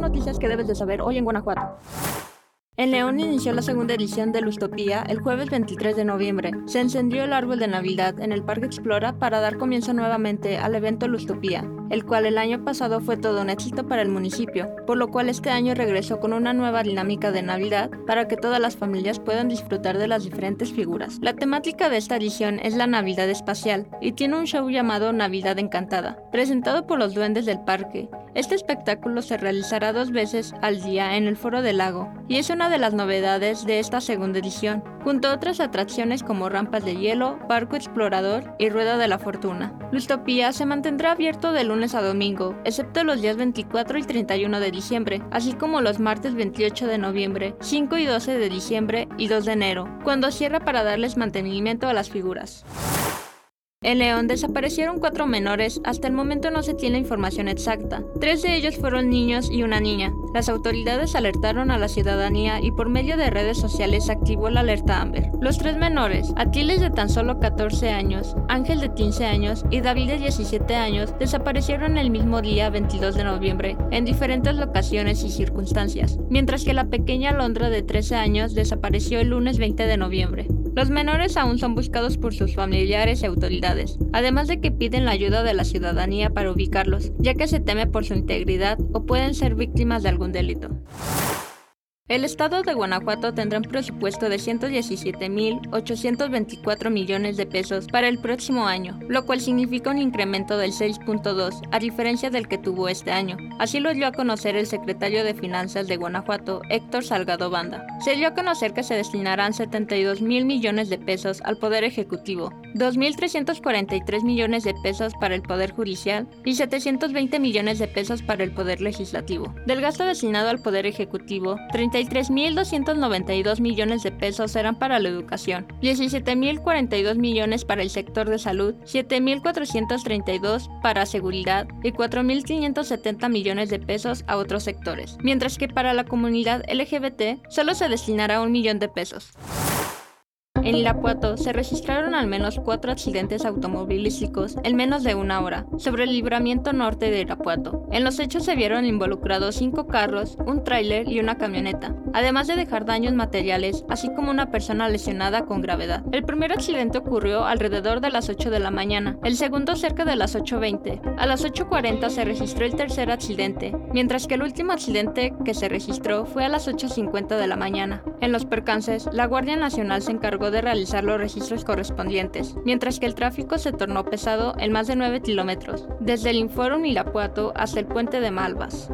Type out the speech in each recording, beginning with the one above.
noticias que debes de saber hoy en Guanajuato. En León inició la segunda edición de Lustopía el jueves 23 de noviembre. Se encendió el árbol de Navidad en el Parque Explora para dar comienzo nuevamente al evento Lustopía, el cual el año pasado fue todo un éxito para el municipio, por lo cual este año regresó con una nueva dinámica de Navidad para que todas las familias puedan disfrutar de las diferentes figuras. La temática de esta edición es la Navidad espacial y tiene un show llamado Navidad Encantada, presentado por los duendes del parque. Este espectáculo se realizará dos veces al día en el Foro del Lago y es una de las novedades de esta segunda edición, junto a otras atracciones como rampas de hielo, barco explorador y rueda de la fortuna. Lustopía se mantendrá abierto de lunes a domingo, excepto los días 24 y 31 de diciembre, así como los martes 28 de noviembre, 5 y 12 de diciembre y 2 de enero, cuando cierra para darles mantenimiento a las figuras. En León desaparecieron cuatro menores, hasta el momento no se tiene información exacta. Tres de ellos fueron niños y una niña. Las autoridades alertaron a la ciudadanía y por medio de redes sociales activó la alerta Amber. Los tres menores, Atiles de tan solo 14 años, Ángel de 15 años y David de 17 años, desaparecieron el mismo día 22 de noviembre, en diferentes locaciones y circunstancias, mientras que la pequeña Londra de 13 años desapareció el lunes 20 de noviembre. Los menores aún son buscados por sus familiares y autoridades, además de que piden la ayuda de la ciudadanía para ubicarlos, ya que se teme por su integridad o pueden ser víctimas de algún delito. El estado de Guanajuato tendrá un presupuesto de 117.824 millones de pesos para el próximo año, lo cual significa un incremento del 6.2 a diferencia del que tuvo este año. Así lo dio a conocer el secretario de Finanzas de Guanajuato, Héctor Salgado Banda. Se dio a conocer que se destinarán 72 mil millones de pesos al Poder Ejecutivo, 2.343 millones de pesos para el Poder Judicial y 720 millones de pesos para el Poder Legislativo. Del gasto destinado al Poder Ejecutivo, 33.292 millones de pesos serán para la educación, 17.042 millones para el sector de salud, 7.432 para seguridad y 4.570 millones de pesos a otros sectores, mientras que para la comunidad LGBT solo se destinará un millón de pesos. En Irapuato se registraron al menos cuatro accidentes automovilísticos en menos de una hora sobre el libramiento norte de Irapuato. En los hechos se vieron involucrados cinco carros, un tráiler y una camioneta, además de dejar daños materiales, así como una persona lesionada con gravedad. El primer accidente ocurrió alrededor de las 8 de la mañana, el segundo cerca de las 8.20. A las 8.40 se registró el tercer accidente, mientras que el último accidente que se registró fue a las 8.50 de la mañana. En los percances, la Guardia Nacional se encargó de realizar los registros correspondientes, mientras que el tráfico se tornó pesado en más de 9 kilómetros, desde el Inforum Irapuato hasta el puente de Malvas.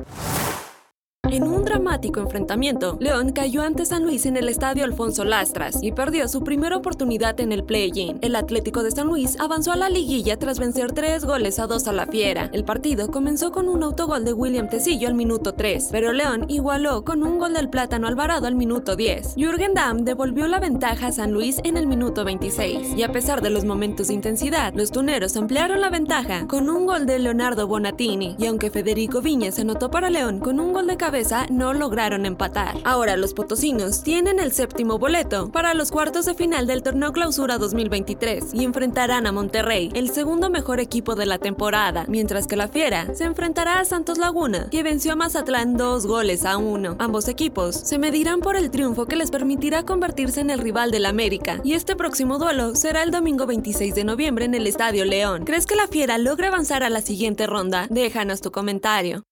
En un dramático enfrentamiento, León cayó ante San Luis en el estadio Alfonso Lastras y perdió su primera oportunidad en el play-in. El Atlético de San Luis avanzó a la liguilla tras vencer tres goles a dos a la Fiera. El partido comenzó con un autogol de William Tecillo al minuto 3, pero León igualó con un gol del Plátano Alvarado al minuto 10. Jürgen Damm devolvió la ventaja a San Luis en el minuto 26, y a pesar de los momentos de intensidad, los tuneros ampliaron la ventaja con un gol de Leonardo Bonatini, y aunque Federico Viñas anotó para León con un gol de cabeza, no lograron empatar. Ahora los potosinos tienen el séptimo boleto para los cuartos de final del torneo Clausura 2023 y enfrentarán a Monterrey, el segundo mejor equipo de la temporada, mientras que la Fiera se enfrentará a Santos Laguna, que venció a Mazatlán dos goles a uno. Ambos equipos se medirán por el triunfo que les permitirá convertirse en el rival del América, y este próximo duelo será el domingo 26 de noviembre en el Estadio León. ¿Crees que la Fiera logra avanzar a la siguiente ronda? Déjanos tu comentario.